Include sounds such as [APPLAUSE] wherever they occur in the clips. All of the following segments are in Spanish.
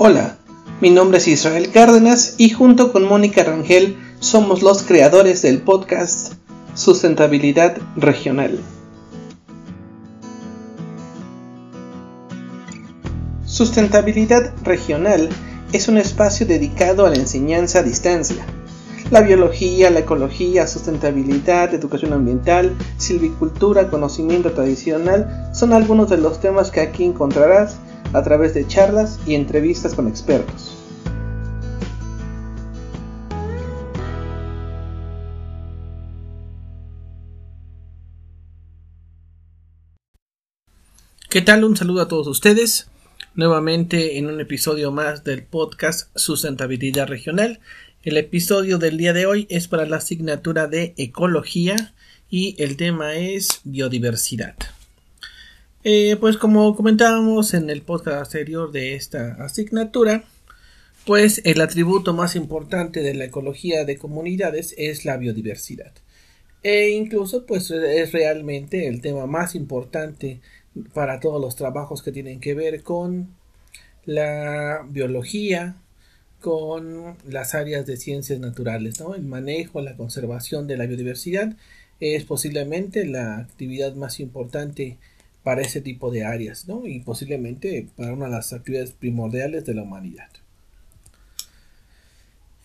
Hola, mi nombre es Israel Cárdenas y junto con Mónica Rangel somos los creadores del podcast Sustentabilidad Regional. Sustentabilidad Regional es un espacio dedicado a la enseñanza a distancia. La biología, la ecología, sustentabilidad, educación ambiental, silvicultura, conocimiento tradicional son algunos de los temas que aquí encontrarás a través de charlas y entrevistas con expertos. ¿Qué tal? Un saludo a todos ustedes. Nuevamente en un episodio más del podcast Sustentabilidad Regional. El episodio del día de hoy es para la asignatura de Ecología y el tema es Biodiversidad. Eh, pues como comentábamos en el podcast anterior de esta asignatura, pues el atributo más importante de la ecología de comunidades es la biodiversidad. E incluso pues es realmente el tema más importante para todos los trabajos que tienen que ver con la biología, con las áreas de ciencias naturales. El manejo, la conservación de la biodiversidad es posiblemente la actividad más importante para ese tipo de áreas, ¿no? Y posiblemente para una de las actividades primordiales de la humanidad.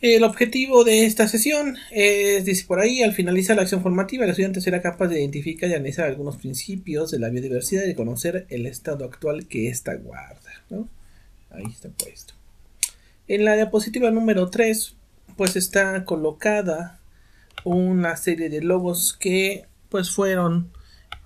El objetivo de esta sesión es, dice por ahí, al finalizar la acción formativa, el estudiante será capaz de identificar y analizar algunos principios de la biodiversidad y de conocer el estado actual que ésta guarda, ¿no? Ahí está puesto. En la diapositiva número 3, pues está colocada una serie de logos que pues fueron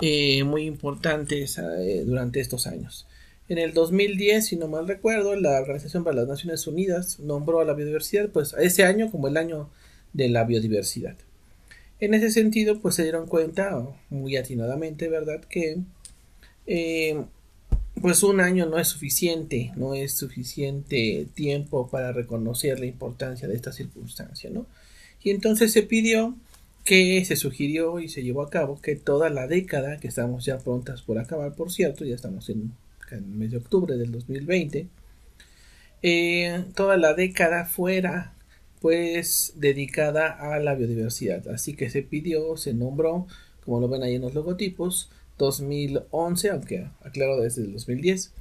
eh, muy importantes eh, durante estos años. En el 2010, si no mal recuerdo, la Organización para las Naciones Unidas nombró a la biodiversidad, pues a ese año como el año de la biodiversidad. En ese sentido, pues se dieron cuenta, muy atinadamente, ¿verdad?, que eh, pues un año no es suficiente, no es suficiente tiempo para reconocer la importancia de esta circunstancia, ¿no? Y entonces se pidió que se sugirió y se llevó a cabo que toda la década, que estamos ya prontas por acabar, por cierto, ya estamos en, el mes de octubre del 2020, eh, toda la década fuera pues dedicada a la biodiversidad. Así que se pidió, se nombró, como lo ven ahí en los logotipos, 2011, aunque aclaro desde el 2010,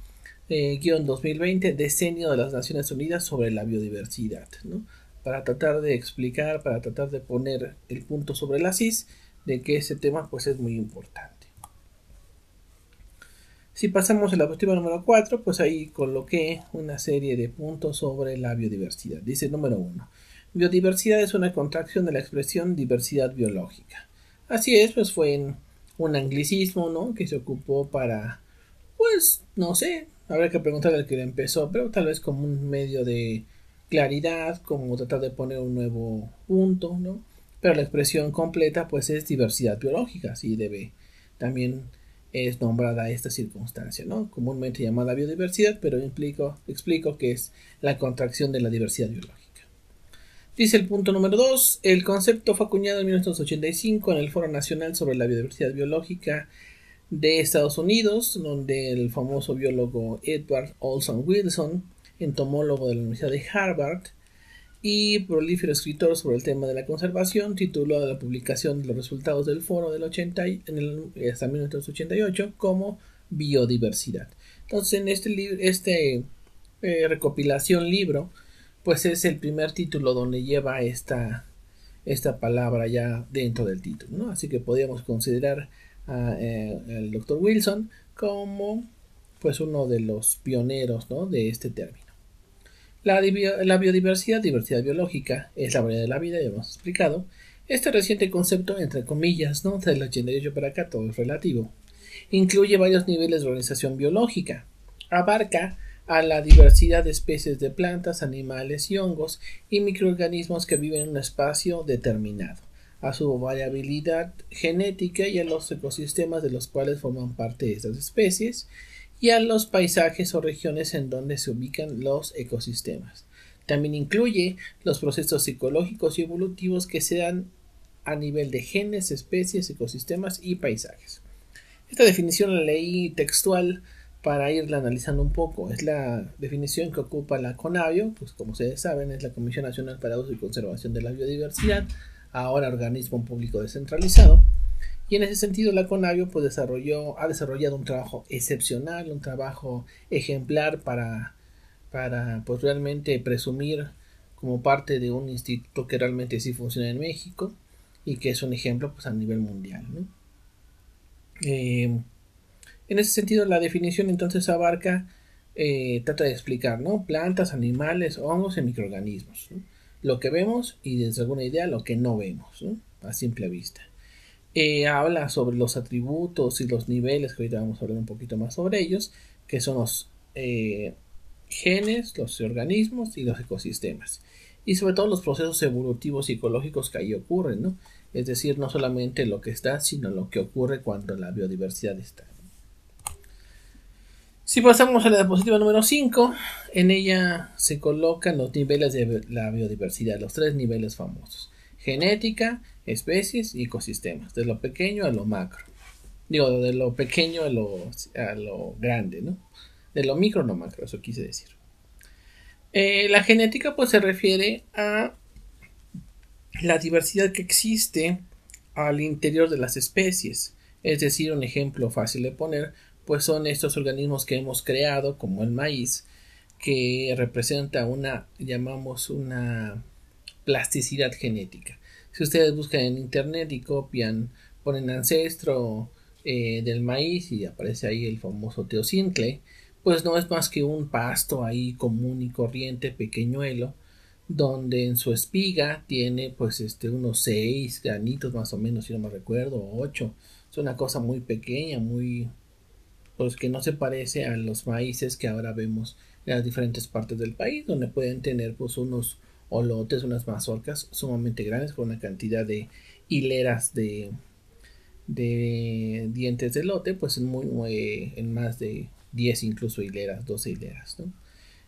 eh, guion 2020, Decenio de las Naciones Unidas sobre la Biodiversidad. ¿no? Para tratar de explicar, para tratar de poner el punto sobre la CIS de que ese tema pues es muy importante. Si pasamos a la número 4, pues ahí coloqué una serie de puntos sobre la biodiversidad. Dice número 1. Biodiversidad es una contracción de la expresión diversidad biológica. Así es, pues fue un anglicismo, ¿no? Que se ocupó para, pues, no sé, habrá que preguntarle al que lo empezó, pero tal vez como un medio de claridad, como tratar de poner un nuevo punto, ¿no? Pero la expresión completa pues es diversidad biológica, así debe también es nombrada esta circunstancia, ¿no? Comúnmente llamada biodiversidad, pero explico que es la contracción de la diversidad biológica. Dice el punto número 2, el concepto fue acuñado en 1985 en el Foro Nacional sobre la Biodiversidad Biológica de Estados Unidos, donde el famoso biólogo Edward Olson Wilson entomólogo de la Universidad de Harvard y prolífero escritor sobre el tema de la conservación, tituló la publicación de los resultados del foro del 80 en el, hasta 1988 como biodiversidad. Entonces, en este libro, este eh, recopilación libro, pues es el primer título donde lleva esta, esta palabra ya dentro del título, ¿no? Así que podríamos considerar al eh, doctor Wilson como pues uno de los pioneros ¿no? de este término. La, biodiversidad, diversidad biológica, es la variedad de la vida, ya hemos explicado. Este reciente concepto, entre comillas, ¿no? Del 88 para acá, todo es relativo. Incluye varios niveles de organización biológica. Abarca a la diversidad de especies de plantas, animales y hongos y microorganismos que viven en un espacio determinado, a su variabilidad genética y a los ecosistemas de los cuales forman parte estas especies, y a los paisajes o regiones en donde se ubican los ecosistemas. También incluye los procesos psicológicos y evolutivos que se dan a nivel de genes, especies, ecosistemas y paisajes. Esta definición la leí textual para irla analizando un poco. Es la definición que ocupa la CONABIO, pues como ustedes saben, es la Comisión Nacional para Uso y Conservación de la Biodiversidad, ahora organismo público descentralizado. Y en ese sentido la CONABIO pues, desarrolló, ha desarrollado un trabajo excepcional, un trabajo ejemplar para, para pues, realmente presumir como parte de un instituto que realmente sí funciona en México y que es un ejemplo pues, a nivel mundial. Eh, en ese sentido, la definición entonces abarca, eh, trata de explicar, ¿no? Plantas, animales, hongos y microorganismos. Lo que vemos y desde alguna idea lo que no vemos, A simple vista. Eh, habla sobre los atributos y los niveles, que ahorita vamos a hablar un poquito más sobre ellos, que son los eh, genes, los organismos y los ecosistemas. Y sobre todo los procesos evolutivos y ecológicos que ahí ocurren, ¿no? Es decir, no solamente lo que está, sino lo que ocurre cuando la biodiversidad está. Si pasamos a la diapositiva número 5, en ella se colocan los niveles de la biodiversidad, los tres niveles famosos. Genética, especies y ecosistemas, de lo pequeño a lo macro. Digo, de lo pequeño a lo, a lo grande, ¿no? De lo micro a lo macro, eso quise decir. Eh, la genética pues se refiere a la diversidad que existe al interior de las especies. Es decir, un ejemplo fácil de poner, pues son estos organismos que hemos creado, como el maíz, que representa una, llamamos una plasticidad genética. Si ustedes buscan en internet y copian, ponen ancestro eh, del maíz y aparece ahí el famoso teocintle, pues no es más que un pasto ahí común y corriente, pequeñuelo, donde en su espiga tiene pues este unos seis granitos más o menos, si no me recuerdo, ocho. Es una cosa muy pequeña, muy pues que no se parece a los maíces que ahora vemos en las diferentes partes del país, donde pueden tener pues unos olotes, unas mazorcas sumamente grandes con una cantidad de hileras de, dientes de lote, pues en, muy, en más de 10 incluso hileras, 12 hileras.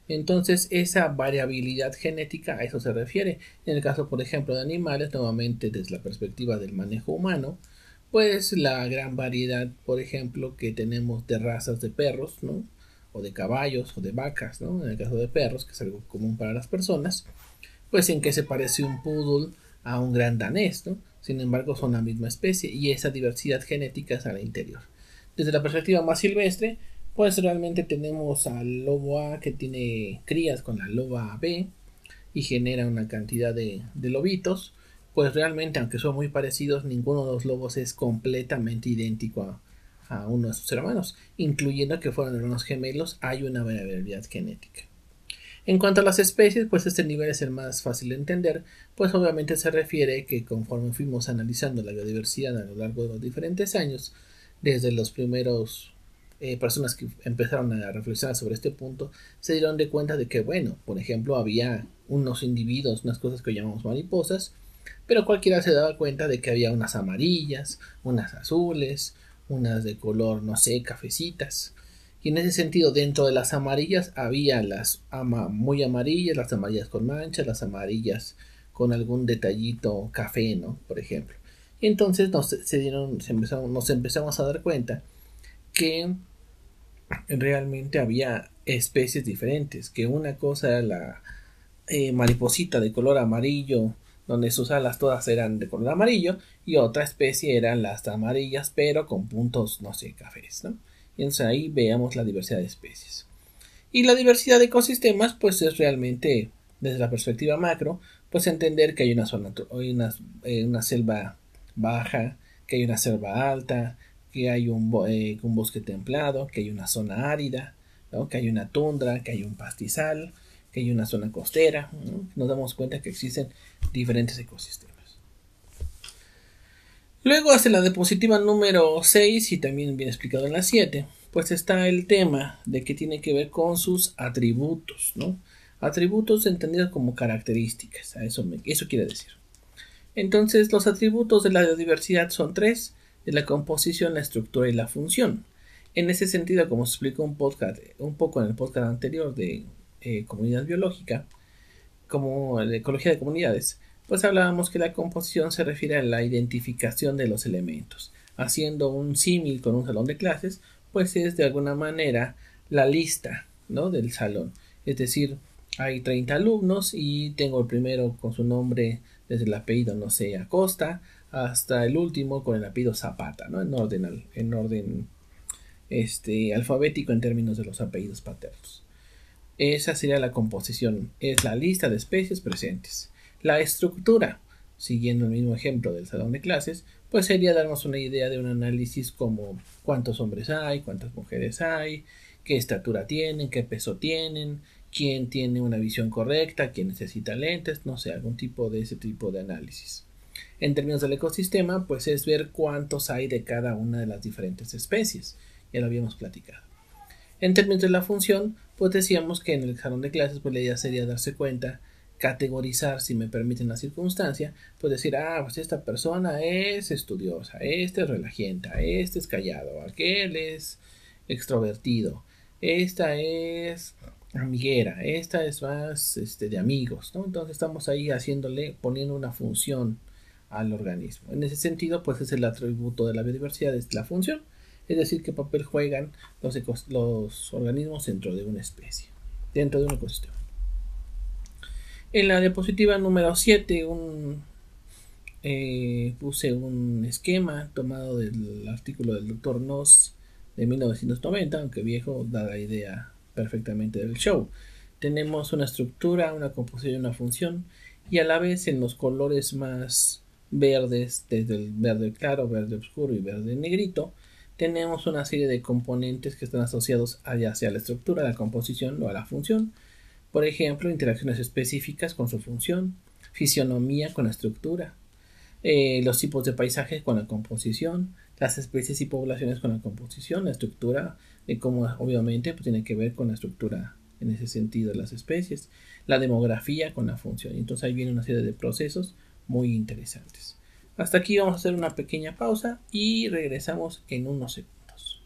Entonces, esa variabilidad genética a eso se refiere. En el caso, por ejemplo, de animales, nuevamente desde la perspectiva del manejo humano, pues la gran variedad, por ejemplo, que tenemos de razas de perros. O de caballos o de vacas, ¿no? En el caso de perros, que es algo común para las personas, pues en que se parece un poodle a un gran danés, ¿no? Sin embargo, son la misma especie y esa diversidad genética es al interior. Desde la perspectiva más silvestre, pues realmente tenemos al lobo A que tiene crías con la loba B y genera una cantidad de, lobitos pues realmente, aunque son muy parecidos, ninguno de los lobos es completamente idéntico a, uno de sus hermanos, incluyendo que fueron hermanos gemelos, hay una variabilidad genética. En cuanto a las especies, pues este nivel es el más fácil de entender, pues obviamente se refiere que conforme fuimos analizando la biodiversidad a lo largo de los diferentes años, desde los primeros eh, personas que empezaron a reflexionar sobre este punto, se dieron de cuenta de que, bueno, por ejemplo, había unos individuos, unas cosas que llamamos mariposas, pero cualquiera se daba cuenta de que había unas amarillas, unas azules, unas de color, no sé, cafecitas. Y en ese sentido, dentro de las amarillas había las muy amarillas, las amarillas con manchas, las amarillas con algún detallito café, ¿no? Por ejemplo. Y entonces nos, se dieron, empezamos, nos empezamos a dar cuenta que realmente había especies diferentes, que una cosa era la eh, mariposita de color amarillo donde sus alas todas eran de color amarillo y otra especie eran las amarillas pero con puntos no sé cafés ¿no? Entonces ahí veamos la diversidad de especies y la diversidad de ecosistemas pues es realmente desde la perspectiva macro pues entender que hay una zona hay una, eh, una selva baja que hay una selva alta que hay un, eh, bosque templado que hay una zona árida ¿no? que hay una tundra que hay un pastizal que hay una zona costera. Nos damos cuenta que existen diferentes ecosistemas. Luego hace la diapositiva número 6 y también bien explicado en la 7, pues está el tema de que tiene que ver con sus atributos, ¿no? Atributos entendidos como características, a eso, eso quiere decir. Entonces, los atributos de la biodiversidad son tres, de la composición, la estructura y la función. En ese sentido, como se explicó un, podcast, un poco en el podcast anterior de eh, comunidad biológica, como la ecología de comunidades, pues hablábamos que la composición se refiere a la identificación de los elementos. Haciendo un símil con un salón de clases, pues es de alguna manera la lista ¿no? del salón. Es decir, hay 30 alumnos y tengo el primero con su nombre desde el apellido, no sé, Acosta, hasta el último con el apellido Zapata, ¿no? En orden, en orden este, alfabético en términos de los apellidos paternos. Esa sería la composición, es la lista de especies presentes. La estructura, siguiendo el mismo ejemplo del salón de clases, pues sería darnos una idea de un análisis como cuántos hombres hay, cuántas mujeres hay, qué estatura tienen, qué peso tienen, quién tiene una visión correcta, quién necesita lentes, no sé, algún tipo de ese tipo de análisis. En términos del ecosistema, pues es ver cuántos hay de cada una de las diferentes especies. Ya lo habíamos platicado. En términos de la función, pues decíamos que en el salón de clases, pues la idea sería darse cuenta, categorizar, si me permiten la circunstancia, pues decir, ah, pues esta persona es estudiosa, este es relajienta, este es callado, aquel es extrovertido, esta es amiguera, esta es más este, de amigos, ¿no? Entonces estamos ahí haciéndole, poniendo una función al organismo. En ese sentido, pues es el atributo de la biodiversidad, es la función, es decir, qué papel juegan los, los organismos dentro de una especie, dentro de un ecosistema. En la diapositiva número 7 eh, puse un esquema tomado del artículo del doctor Noss de 1990, aunque viejo, da la idea perfectamente del show. Tenemos una estructura, una composición y una función, y a la vez en los colores más verdes, desde el verde claro, verde oscuro y verde negrito, tenemos una serie de componentes que están asociados ya sea a la estructura, a la composición o a la función. Por ejemplo, interacciones específicas con su función, fisionomía con la estructura, eh, los tipos de paisajes con la composición, las especies y poblaciones con la composición, la estructura, de cómo obviamente pues, tiene que ver con la estructura en ese sentido de las especies, la demografía con la función. Entonces ahí viene una serie de procesos muy interesantes. Hasta aquí vamos a hacer una pequeña pausa y regresamos en unos segundos.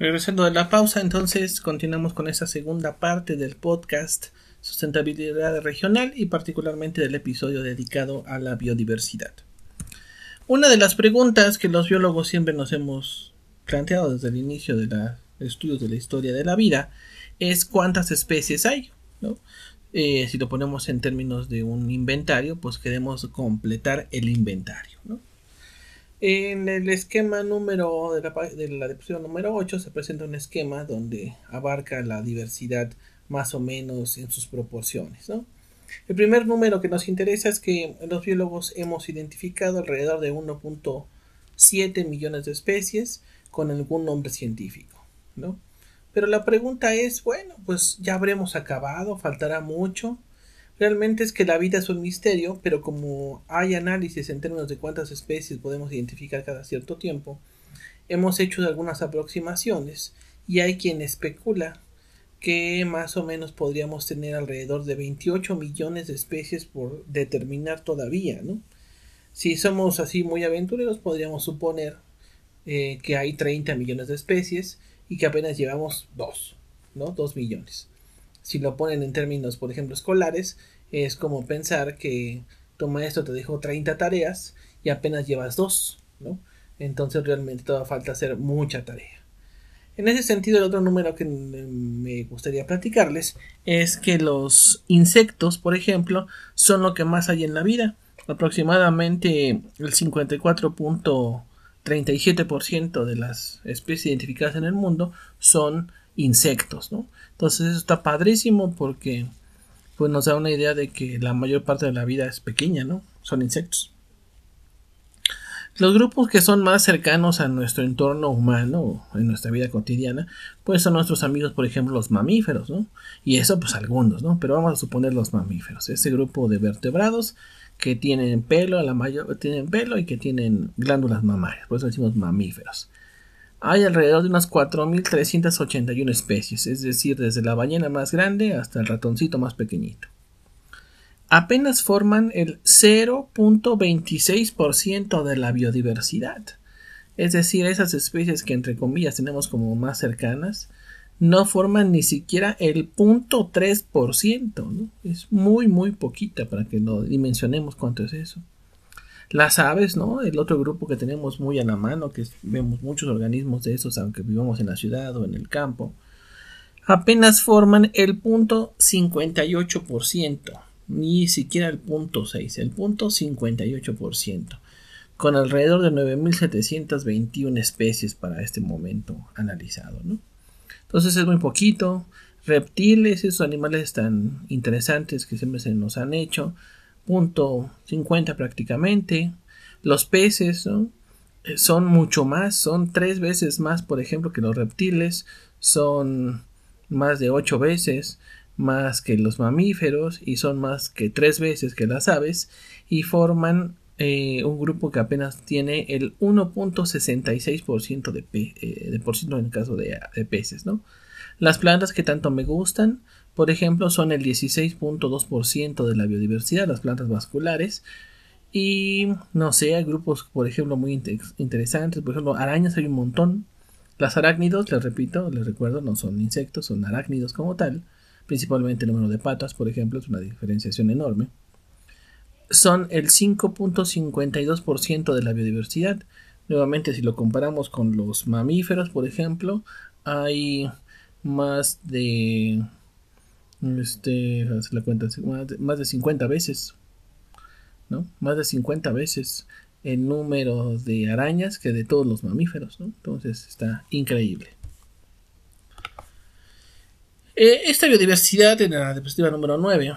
Regresando de la pausa, entonces continuamos con esta segunda parte del podcast Sustentabilidad Regional y particularmente del episodio dedicado a la biodiversidad. Una de las preguntas que los biólogos siempre nos hemos planteado desde el inicio de los estudios de la historia de la vida es cuántas especies hay. Eh, si lo ponemos en términos de un inventario, pues queremos completar el inventario. En el esquema número de la, de número 8 se presenta un esquema donde abarca la diversidad más o menos en sus proporciones. ¿no? El primer número que nos interesa es que los biólogos hemos identificado alrededor de 1.7 millones de especies con algún nombre científico, ¿no? Pero la pregunta es, bueno, pues ya habremos acabado, faltará mucho. Realmente es que la vida es un misterio, pero como hay análisis en términos de cuántas especies podemos identificar cada cierto tiempo, hemos hecho algunas aproximaciones y hay quien especula que más o menos podríamos tener alrededor de 28 millones de especies por determinar todavía, ¿no? Si somos así muy aventureros, podríamos suponer eh, que hay 30 millones de especies y que apenas llevamos 2, ¿no? 2 millones. Si lo ponen en términos, por ejemplo, escolares, es como pensar que tu maestro te dejó 30 tareas y apenas llevas 2, ¿no? Entonces realmente todavía falta hacer mucha tarea. En ese sentido, el otro número que me gustaría platicarles es que los insectos, por ejemplo, son lo que más hay en la vida. Aproximadamente el 54.37% de las especies identificadas en el mundo son insectos, ¿no? Entonces eso está padrísimo porque pues nos da una idea de que la mayor parte de la vida es pequeña, ¿no? Son insectos. Los grupos que son más cercanos a nuestro entorno humano en nuestra vida cotidiana, pues son nuestros amigos, por ejemplo, los mamíferos, ¿no? Y eso, pues algunos, ¿no? Pero vamos a suponer los mamíferos, ese grupo de vertebrados que tienen pelo, la mayor tienen pelo y que tienen glándulas mamarias, por eso decimos mamíferos. Hay alrededor de unas 4.381 especies, es decir, desde la ballena más grande hasta el ratoncito más pequeñito apenas forman el 0.26% de la biodiversidad. Es decir, esas especies que entre comillas tenemos como más cercanas no forman ni siquiera el 0.3%, ¿no? Es muy, muy poquita para que lo dimensionemos cuánto es eso. Las aves, ¿no? El otro grupo que tenemos muy a la mano, que vemos muchos organismos de esos, aunque vivamos en la ciudad o en el campo, apenas forman el 0.58%, ni siquiera el 0.6, el 0.58%, con alrededor de 9.721 especies para este momento analizado, ¿no? Entonces es muy poquito. Reptiles, esos animales tan interesantes que siempre se nos han hecho. Punto 50 prácticamente. Los peces eh, son mucho más, son tres veces más, por ejemplo, que los reptiles. Son más de ocho veces más que los mamíferos y son más que tres veces que las aves y forman eh, un grupo que apenas tiene el 1.66% de, eh, de en el caso de, de, peces, ¿no? Las plantas que tanto me gustan, por ejemplo, son el 16.2% de la biodiversidad, las plantas vasculares. Y no sé, hay grupos, por ejemplo, muy interesantes. Por ejemplo, arañas hay un montón. Las arácnidos, les repito, les recuerdo, no son insectos, son arácnidos como tal. Principalmente el número de patas, por ejemplo, es una diferenciación enorme son el 5.52% de la biodiversidad. Nuevamente, si lo comparamos con los mamíferos, por ejemplo, hay más de este la cuenta más de 50 veces ¿no? más de 50 veces el número de arañas que de todos los mamíferos ¿no? entonces está increíble eh, esta biodiversidad en la diapositiva número 9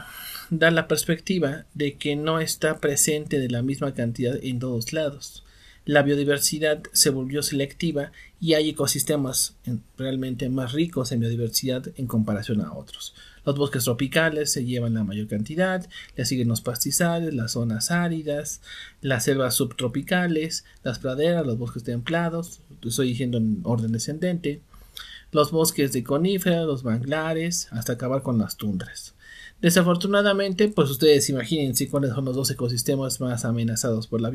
da la perspectiva de que no está presente de la misma cantidad en todos lados. La biodiversidad se volvió selectiva y hay ecosistemas realmente más ricos en biodiversidad en comparación a otros. Los bosques tropicales se llevan la mayor cantidad, le siguen los pastizales, las zonas áridas, las selvas subtropicales, las praderas, los bosques templados, estoy diciendo en orden descendente, los bosques de coníferas, los manglares, hasta acabar con las tundras. Desafortunadamente, pues ustedes imagínense cuáles son los dos ecosistemas más amenazados por, la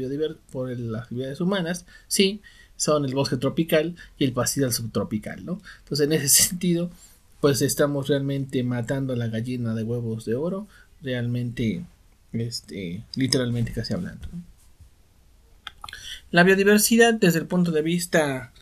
por las actividades humanas. Sí, son el bosque tropical y el pastizal subtropical, ¿no? Entonces, en ese [LAUGHS] sentido, pues estamos realmente matando a la gallina de huevos de oro, realmente, este, literalmente casi hablando. La biodiversidad, desde el punto de vista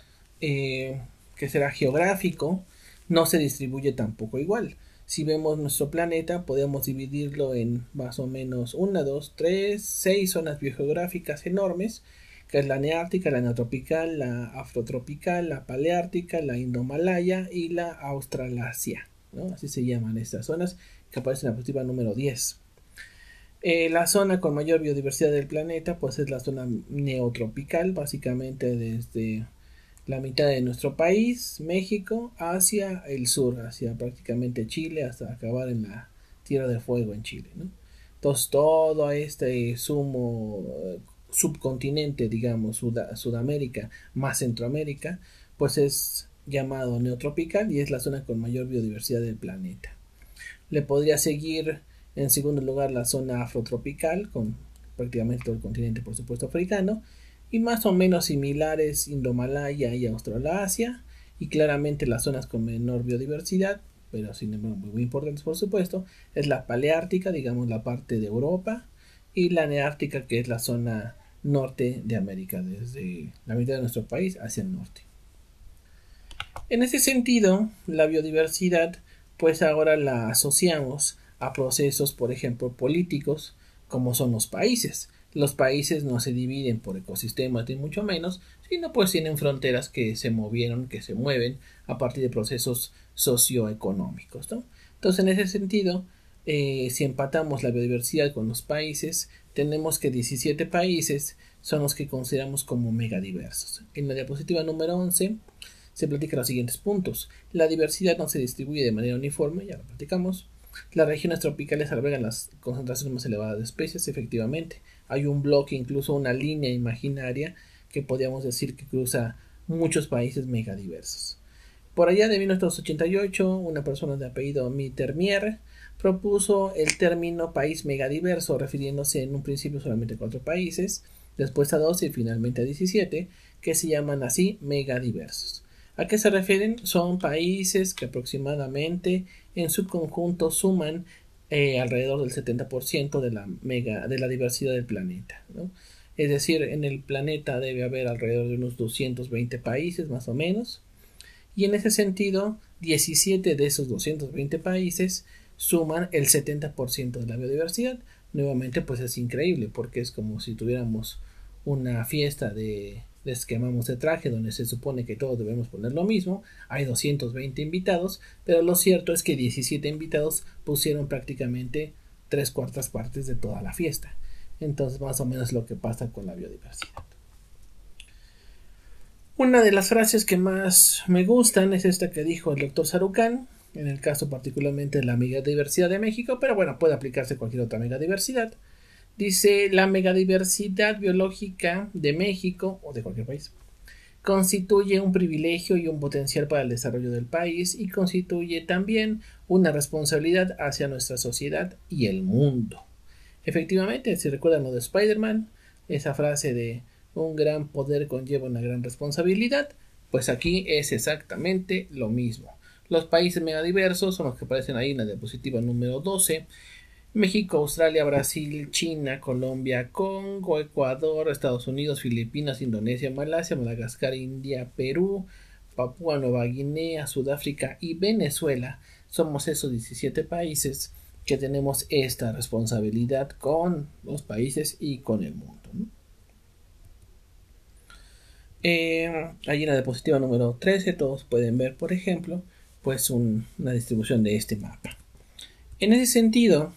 eh, que será geográfico, no se distribuye tampoco igual. Si vemos nuestro planeta, podemos dividirlo en más o menos una, dos, tres, seis zonas biogeográficas enormes, que es la neártica, la neotropical, la afrotropical, la paleártica, la indomalaya y la australasia. ¿no? Así se llaman estas zonas que aparecen en la positiva número 10. Eh, la zona con mayor biodiversidad del planeta pues es la zona neotropical, básicamente desde la mitad de nuestro país, México, hacia el sur, hacia prácticamente Chile, hasta acabar en la Tierra de Fuego en Chile. ¿no? Entonces todo este sumo eh, subcontinente, digamos, Sudamérica más Centroamérica, pues es llamado neotropical y es la zona con mayor biodiversidad del planeta. Le podría seguir en segundo lugar la zona afrotropical, con prácticamente todo el continente, por supuesto, africano, y más o menos similares Indomalaya y Australasia y claramente las zonas con menor biodiversidad pero sin embargo muy importantes por supuesto es la paleártica digamos la parte de Europa y la neártica que es la zona norte de América desde la mitad de nuestro país hacia el norte en ese sentido la biodiversidad pues ahora la asociamos a procesos por ejemplo políticos como son los países los países no se dividen por ecosistemas ni mucho menos, sino pues tienen fronteras que se movieron, que se mueven a partir de procesos socioeconómicos. Entonces, en ese sentido, eh, si empatamos la biodiversidad con los países, tenemos que 17 países son los que consideramos como megadiversos. En la diapositiva número 11 se platican los siguientes puntos. La diversidad no se distribuye de manera uniforme, ya lo platicamos. Las regiones tropicales albergan las concentraciones más elevadas de especies, efectivamente. Hay un bloque, incluso una línea imaginaria que podríamos decir que cruza muchos países megadiversos. Por allá de 1988, una persona de apellido Mittermier propuso el término país megadiverso, refiriéndose en un principio solamente a cuatro países, después a 12 y finalmente a 17, que se llaman así megadiversos. ¿A qué se refieren? Son países que aproximadamente en su conjunto suman eh, alrededor del 70% de la, mega, de la diversidad del planeta. Es decir, en el planeta debe haber alrededor de unos 220 países más o menos. Y en ese sentido, 17 de esos 220 países suman el 70% de la biodiversidad. Nuevamente, pues es increíble porque es como si tuviéramos una fiesta de les quemamos de traje donde se supone que todos debemos poner lo mismo. Hay 220 invitados, pero lo cierto es que 17 invitados pusieron prácticamente tres cuartas partes de toda la fiesta. Entonces, más o menos lo que pasa con la biodiversidad. Una de las frases que más me gustan es esta que dijo el doctor Sarucán, en el caso particularmente de la megadiversidad de México, pero bueno, puede aplicarse cualquier otra megadiversidad. Dice la megadiversidad biológica de México o de cualquier país constituye un privilegio y un potencial para el desarrollo del país y constituye también una responsabilidad hacia nuestra sociedad y el mundo. Efectivamente, si recuerdan lo de Spider-Man, esa frase de un gran poder conlleva una gran responsabilidad, pues aquí es exactamente lo mismo. Los países megadiversos son los que aparecen ahí en la diapositiva número 12 México, Australia, Brasil, China, Colombia, Congo, Ecuador, Estados Unidos, Filipinas, Indonesia, Malasia, Madagascar, India, Perú, Papúa Nueva Guinea, Sudáfrica y Venezuela. Somos esos 17 países que tenemos esta responsabilidad con los países y con el mundo. Eh, allí en la diapositiva número 13 todos pueden ver, por ejemplo, pues una distribución de este mapa. En ese sentido,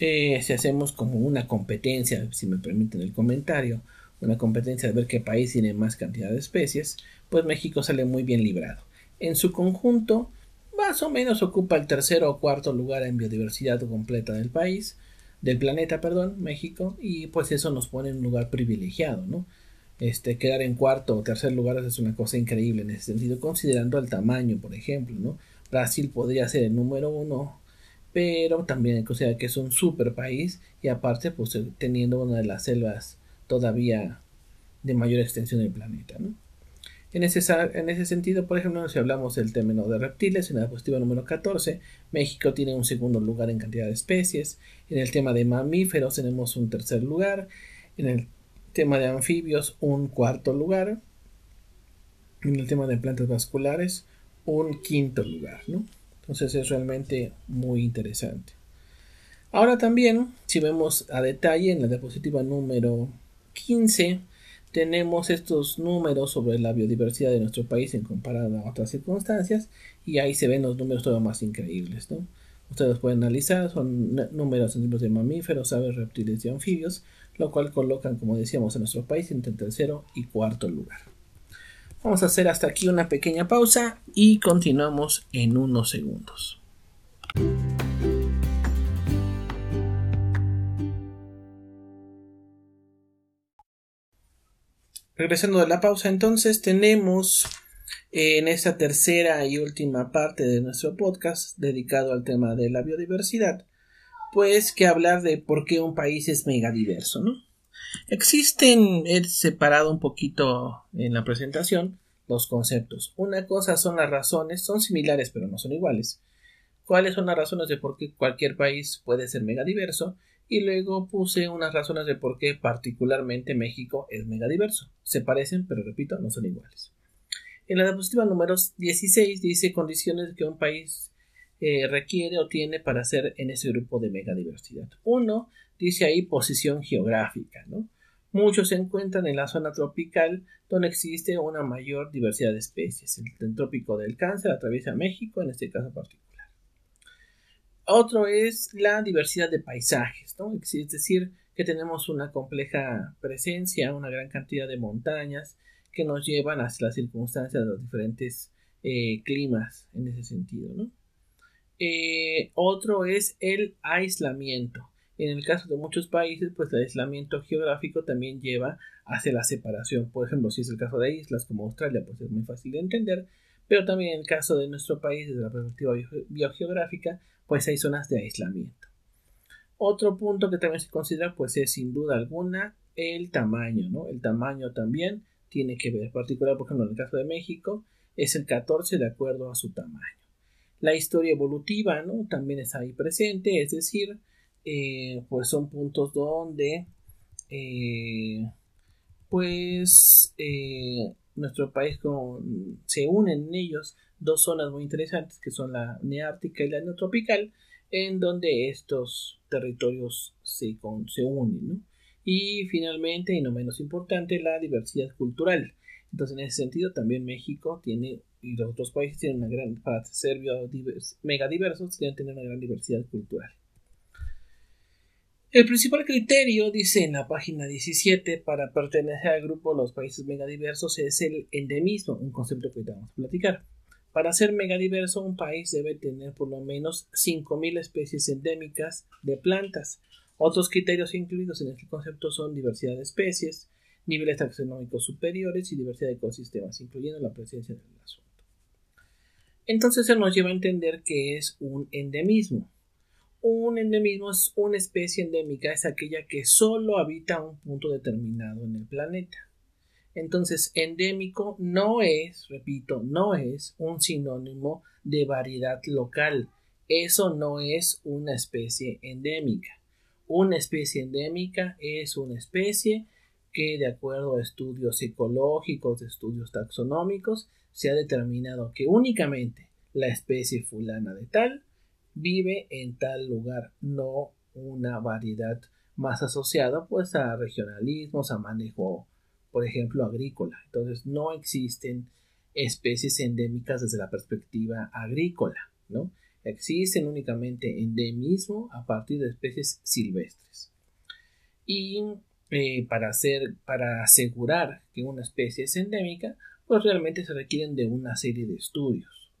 eh, si hacemos como una competencia, si me permiten el comentario, una competencia de ver qué país tiene más cantidad de especies, pues México sale muy bien librado. En su conjunto, más o menos ocupa el tercero o cuarto lugar en biodiversidad completa del país, del planeta, perdón, México, y pues eso nos pone en un lugar privilegiado, ¿no? Este, quedar en cuarto o tercer lugar es una cosa increíble en ese sentido, considerando el tamaño, por ejemplo, ¿no? Brasil podría ser el número uno pero también hay que que es un super país y aparte pues eh, teniendo una de las selvas todavía de mayor extensión del planeta en, ese, en ese sentido por ejemplo si hablamos del término de reptiles en la diapositiva número 14 México tiene un segundo lugar en cantidad de especies en el tema de mamíferos tenemos un tercer lugar en el tema de anfibios un cuarto lugar en el tema de plantas vasculares un quinto lugar ¿no? Entonces es realmente muy interesante. Ahora también, si vemos a detalle en la diapositiva número 15, tenemos estos números sobre la biodiversidad de nuestro país en comparado a otras circunstancias y ahí se ven los números todavía más increíbles. ¿no? Ustedes pueden analizar, son números en términos de mamíferos, aves, reptiles y anfibios, lo cual colocan, como decíamos, a nuestro país entre tercero y cuarto lugar. Vamos a hacer hasta aquí una pequeña pausa y continuamos en unos segundos. Regresando de la pausa, entonces tenemos en esta tercera y última parte de nuestro podcast dedicado al tema de la biodiversidad, pues que hablar de por qué un país es megadiverso, ¿no? Existen, he separado un poquito en la presentación, los conceptos. Una cosa son las razones, son similares pero no son iguales. ¿Cuáles son las razones de por qué cualquier país puede ser megadiverso? Y luego puse unas razones de por qué particularmente México es megadiverso. Se parecen, pero repito, no son iguales. En la diapositiva número 16 dice condiciones que un país eh, requiere o tiene para ser en ese grupo de megadiversidad. Uno, dice ahí posición geográfica, ¿no? Muchos se encuentran en la zona tropical donde existe una mayor diversidad de especies. El trópico del cáncer atraviesa México en este caso particular. Otro es la diversidad de paisajes, ¿no? es decir, que tenemos una compleja presencia, una gran cantidad de montañas que nos llevan hacia las circunstancias de los diferentes eh, climas en ese sentido. ¿no? Eh, otro es el aislamiento. En el caso de muchos países, pues el aislamiento geográfico también lleva hacia la separación. Por ejemplo, si es el caso de islas como Australia, pues es muy fácil de entender, pero también en el caso de nuestro país, desde la perspectiva biogeográfica, pues hay zonas de aislamiento. Otro punto que también se considera, pues es sin duda alguna el tamaño, ¿no? El tamaño también tiene que ver, en particular, por ejemplo, en el caso de México, es el 14 de acuerdo a su tamaño. La historia evolutiva ¿no? también está ahí presente, es decir, eh, pues son puntos donde eh, pues eh, nuestro país se unen en ellos dos zonas muy interesantes que son la neártica y la neotropical en donde estos territorios se, se unen y finalmente y no menos importante la diversidad cultural entonces en ese sentido también México tiene y los otros países tienen una gran para ser mega diversos tienen tener una gran diversidad cultural el principal criterio, dice en la página 17, para pertenecer al grupo de los países megadiversos es el endemismo, un concepto que vamos a platicar. Para ser megadiverso, un país debe tener por lo menos 5.000 especies endémicas de plantas. Otros criterios incluidos en este concepto son diversidad de especies, niveles taxonómicos superiores y diversidad de ecosistemas, incluyendo la presencia del asunto. Entonces se nos lleva a entender que es un endemismo. Un endemismo es una especie endémica, es aquella que solo habita un punto determinado en el planeta. Entonces, endémico no es, repito, no es un sinónimo de variedad local. Eso no es una especie endémica. Una especie endémica es una especie que, de acuerdo a estudios ecológicos, estudios taxonómicos, se ha determinado que únicamente la especie fulana de tal vive en tal lugar, no una variedad más asociada pues a regionalismos, a manejo, por ejemplo, agrícola. Entonces no existen especies endémicas desde la perspectiva agrícola, ¿no? Existen únicamente endemismo a partir de especies silvestres. Y eh, para, hacer, para asegurar que una especie es endémica, pues realmente se requieren de una serie de estudios.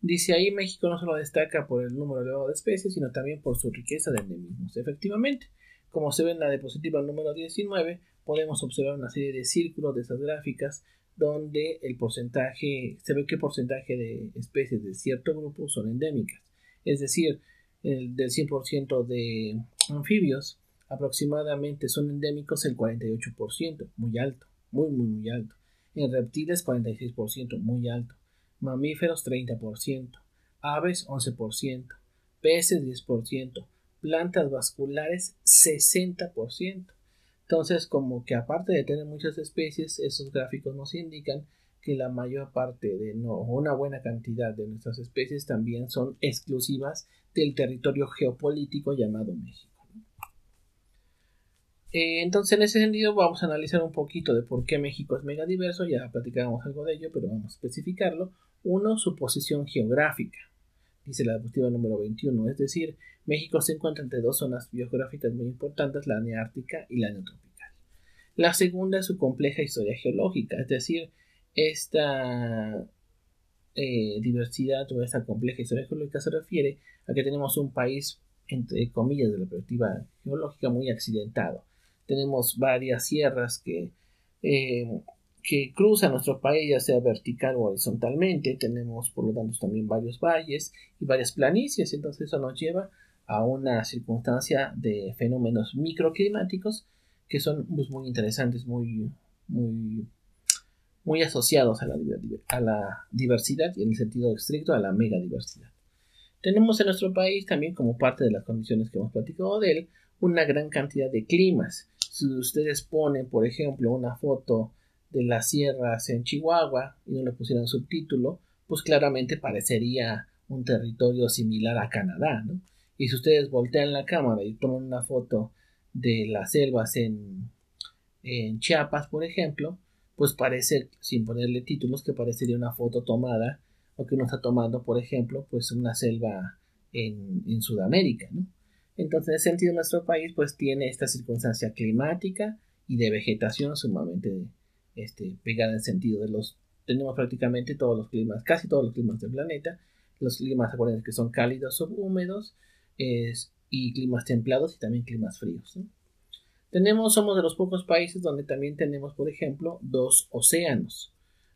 Dice ahí México no solo destaca por el número elevado de especies, sino también por su riqueza de endemismos. Efectivamente, como se ve en la diapositiva número 19, podemos observar una serie de círculos de esas gráficas donde el porcentaje, se ve qué porcentaje de especies de cierto grupo son endémicas. Es decir, el del 100% de anfibios, aproximadamente son endémicos el 48%, muy alto, muy, muy, muy alto. En reptiles, 46%, muy alto mamíferos 30%, aves 11%, peces 10%, plantas vasculares 60%. Entonces, como que aparte de tener muchas especies, esos gráficos nos indican que la mayor parte de no, una buena cantidad de nuestras especies también son exclusivas del territorio geopolítico llamado México. Eh, entonces, en ese sentido, vamos a analizar un poquito de por qué México es megadiverso. Ya platicamos algo de ello, pero vamos a especificarlo. Uno, su posición geográfica, dice la diapositiva número 21, es decir, México se encuentra entre dos zonas geográficas muy importantes, la neártica y la neotropical. La segunda es su compleja historia geológica, es decir, esta eh, diversidad o esta compleja historia geológica se refiere a que tenemos un país, entre comillas, de la perspectiva geológica muy accidentado. Tenemos varias sierras que eh, que cruza nuestro país, ya sea vertical o horizontalmente. Tenemos, por lo tanto, también varios valles y varias planicies. Entonces, eso nos lleva a una circunstancia de fenómenos microclimáticos que son pues, muy interesantes, muy, muy, muy asociados a la, a la diversidad y en el sentido estricto a la megadiversidad. Tenemos en nuestro país también, como parte de las condiciones que hemos platicado de él, una gran cantidad de climas. Si ustedes ponen, por ejemplo, una foto de las sierras en Chihuahua y no le pusieran subtítulo, pues claramente parecería un territorio similar a Canadá, ¿no? Y si ustedes voltean la cámara y toman una foto de las selvas en, en Chiapas, por ejemplo, pues parece, sin ponerle títulos, que parecería una foto tomada o que uno está tomando, por ejemplo, pues una selva en, en Sudamérica, ¿no? Entonces, en ese sentido, nuestro país pues tiene esta circunstancia climática y de vegetación sumamente este, pegada en el sentido de los tenemos prácticamente todos los climas, casi todos los climas del planeta, los climas acuérdense que son cálidos o húmedos y climas templados y también climas fríos. Tenemos, somos de los pocos países donde también tenemos, por ejemplo, dos océanos.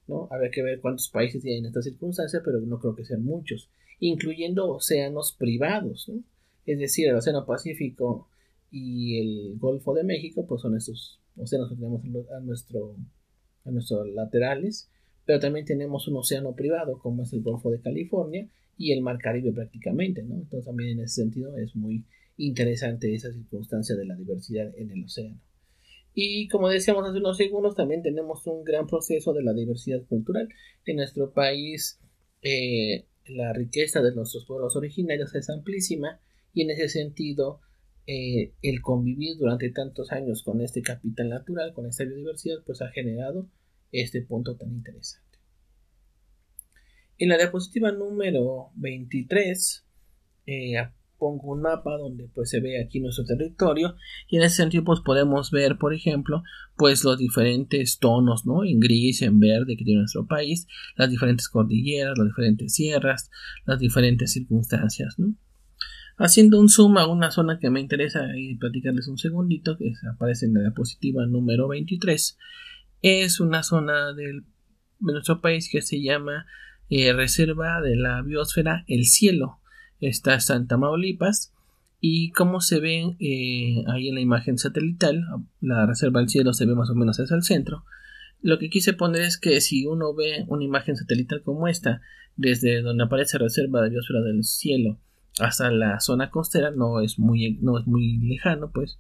¿no? Habría que ver cuántos países tienen esta circunstancia, pero no creo que sean muchos, incluyendo océanos privados. Es decir, el Océano Pacífico y el Golfo de México, pues son estos océanos que tenemos a nuestro nuestros laterales, pero también tenemos un océano privado como es el Golfo de California y el Mar Caribe prácticamente, ¿no? Entonces también en ese sentido es muy interesante esa circunstancia de la diversidad en el océano. Y como decíamos hace unos segundos, también tenemos un gran proceso de la diversidad cultural. En nuestro país eh, la riqueza de nuestros pueblos originarios es amplísima y en ese sentido eh, el convivir durante tantos años con este capital natural, con esta biodiversidad, pues ha generado este punto tan interesante. En la diapositiva número 23 eh, pongo un mapa donde pues se ve aquí nuestro territorio y en ese sentido pues podemos ver por ejemplo pues los diferentes tonos no en gris en verde que tiene nuestro país las diferentes cordilleras las diferentes sierras las diferentes circunstancias ¿no? Haciendo un zoom a una zona que me interesa y platicarles un segundito que aparece en la diapositiva número 23 es una zona del, de nuestro país que se llama eh, Reserva de la Biosfera El Cielo. Está Santa Maulipas. Y como se ve eh, ahí en la imagen satelital, la Reserva del Cielo se ve más o menos hacia el centro. Lo que quise poner es que si uno ve una imagen satelital como esta, desde donde aparece Reserva de Biosfera del Cielo hasta la zona costera, no es muy, no es muy lejano, pues.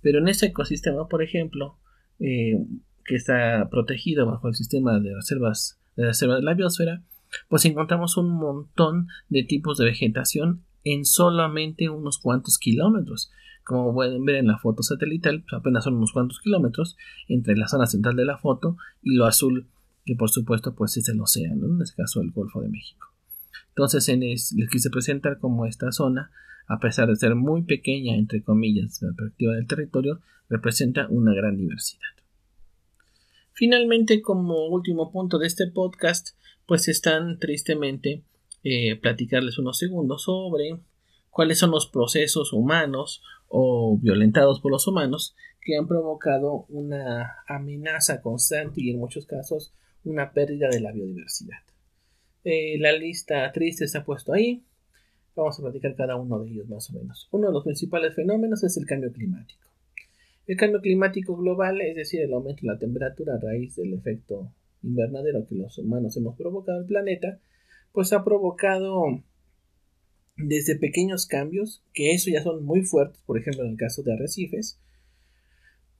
Pero en ese ecosistema, por ejemplo, eh, que está protegido bajo el sistema de reservas de la reserva de la biosfera, pues encontramos un montón de tipos de vegetación en solamente unos cuantos kilómetros. Como pueden ver en la foto satelital, pues apenas son unos cuantos kilómetros entre la zona central de la foto y lo azul, que por supuesto pues es el océano, en este caso el Golfo de México. Entonces les quise presentar como esta zona, a pesar de ser muy pequeña, entre comillas, la perspectiva del territorio, representa una gran diversidad. Finalmente, como último punto de este podcast, pues están tristemente eh, platicarles unos segundos sobre cuáles son los procesos humanos o violentados por los humanos que han provocado una amenaza constante y en muchos casos una pérdida de la biodiversidad. Eh, la lista triste se ha puesto ahí. Vamos a platicar cada uno de ellos más o menos. Uno de los principales fenómenos es el cambio climático. El cambio climático global, es decir, el aumento de la temperatura a raíz del efecto invernadero que los humanos hemos provocado al planeta, pues ha provocado desde pequeños cambios, que eso ya son muy fuertes, por ejemplo en el caso de arrecifes,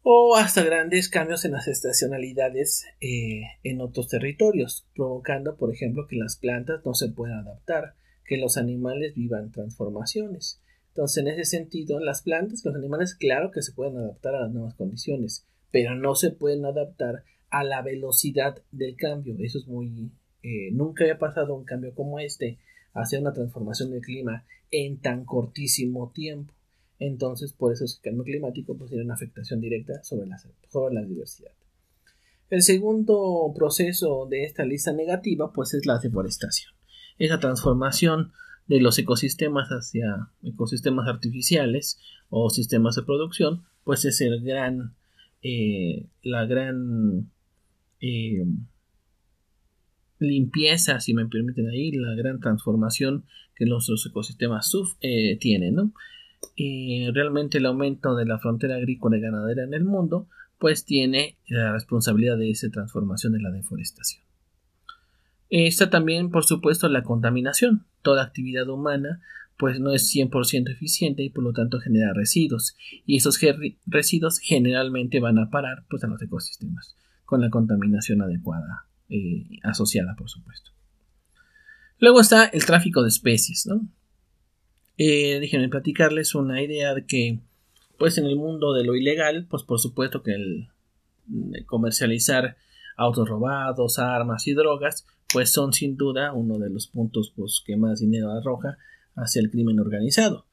o hasta grandes cambios en las estacionalidades eh, en otros territorios, provocando, por ejemplo, que las plantas no se puedan adaptar, que los animales vivan transformaciones. Entonces, en ese sentido, las plantas, los animales, claro que se pueden adaptar a las nuevas condiciones, pero no se pueden adaptar a la velocidad del cambio. Eso es muy... Eh, nunca había pasado un cambio como este, hacer una transformación del clima en tan cortísimo tiempo. Entonces, por eso es el cambio climático pues, tiene una afectación directa sobre la, sobre la diversidad. El segundo proceso de esta lista negativa pues es la deforestación. Esa transformación de los ecosistemas hacia ecosistemas artificiales o sistemas de producción pues es el gran eh, la gran eh, limpieza, si me permiten ahí, la gran transformación que nuestros ecosistemas eh, tienen, ¿no? Realmente el aumento de la frontera agrícola y ganadera en el mundo, pues tiene la responsabilidad de esa transformación de la deforestación. Está también, por supuesto, la contaminación. Toda actividad humana pues no es 100% eficiente y por lo tanto genera residuos y esos residuos generalmente van a parar pues a los ecosistemas con la contaminación adecuada eh, asociada, por supuesto. Luego está el tráfico de especies, ¿no? Eh, déjenme platicarles una idea de que, pues en el mundo de lo ilegal, pues por supuesto que el, comercializar autos robados, armas y drogas, pues son sin duda uno de los puntos pues, que más dinero arroja hacia el crimen organizado.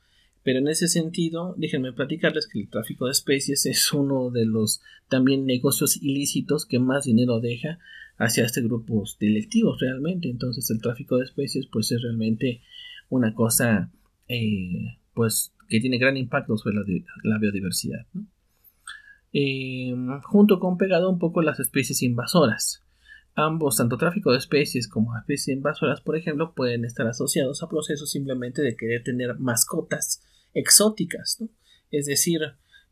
Pero en ese sentido, déjenme platicarles que el tráfico de especies es uno de los también negocios ilícitos que más dinero deja hacia este grupos delictivos realmente. Entonces el tráfico de especies pues es realmente una cosa eh, pues que tiene gran impacto sobre la, biodiversidad. Eh, junto con pegado un poco las especies invasoras. Ambos, tanto tráfico de especies como especies invasoras, por ejemplo, pueden estar asociados a procesos simplemente de querer tener mascotas exóticas. Es decir,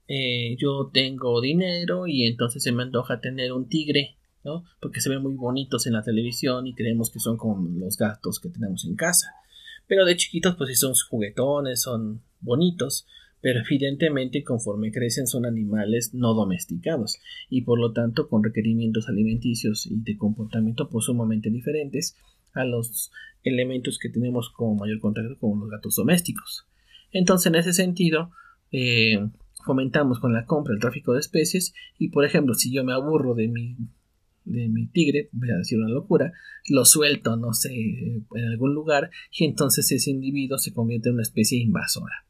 eh, yo tengo dinero y entonces se me antoja tener un tigre ¿no? Porque se ven muy bonitos en la televisión y creemos que son como los gatos que tenemos en casa. Pero de chiquitos, pues sí son juguetones, son bonitos, pero evidentemente conforme crecen son animales no domesticados y por lo tanto con requerimientos alimenticios y de comportamiento pues sumamente diferentes a los elementos que tenemos como mayor contacto con los gatos domésticos. Entonces en ese sentido eh, fomentamos con la compra el tráfico de especies y por ejemplo si yo me aburro de mi de mi tigre, voy a decir una locura, lo suelto, no sé, en algún lugar y entonces ese individuo se convierte en una especie invasora.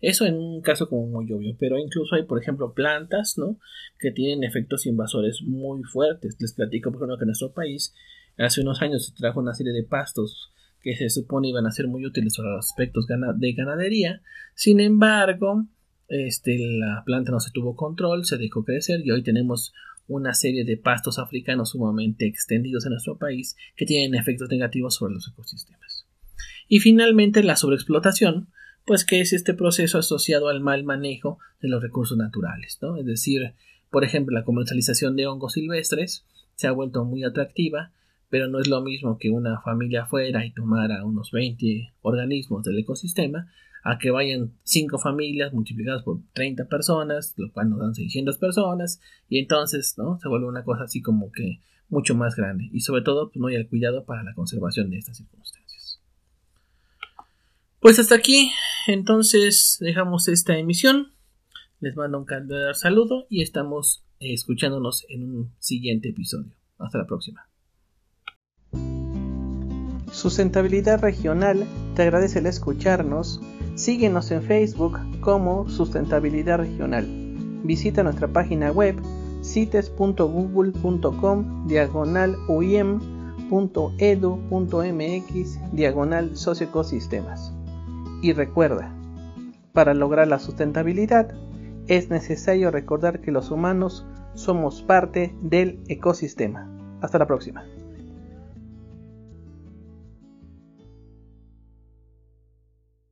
Eso en un caso como muy obvio, pero incluso hay, por ejemplo, plantas, ¿no? Que tienen efectos invasores muy fuertes. Les platico, por ejemplo, que en nuestro país hace unos años se trajo una serie de pastos que se supone iban a ser muy útiles para los aspectos de ganadería. Sin embargo, este, la planta no se tuvo control, se dejó crecer y hoy tenemos una serie de pastos africanos sumamente extendidos en nuestro país que tienen efectos negativos sobre los ecosistemas. Y finalmente la sobreexplotación, pues que es este proceso asociado al mal manejo de los recursos naturales, ¿no? Es decir, por ejemplo, la comercialización de hongos silvestres se ha vuelto muy atractiva, pero no es lo mismo que una familia fuera y tomara unos 20 organismos del ecosistema a que vayan 5 familias multiplicadas por 30 personas, lo cual nos dan 600 personas, y entonces, ¿no? Se vuelve una cosa así como que mucho más grande, y sobre todo, pues no hay el cuidado para la conservación de estas circunstancias. Pues hasta aquí, entonces dejamos esta emisión. Les mando un calor saludo y estamos escuchándonos en un siguiente episodio. Hasta la próxima. Sustentabilidad Regional te agradece el escucharnos. Síguenos en Facebook como Sustentabilidad Regional. Visita nuestra página web cites.google.com diagonal uim.edu.mx diagonal socioecosistemas. Y recuerda, para lograr la sustentabilidad es necesario recordar que los humanos somos parte del ecosistema. Hasta la próxima.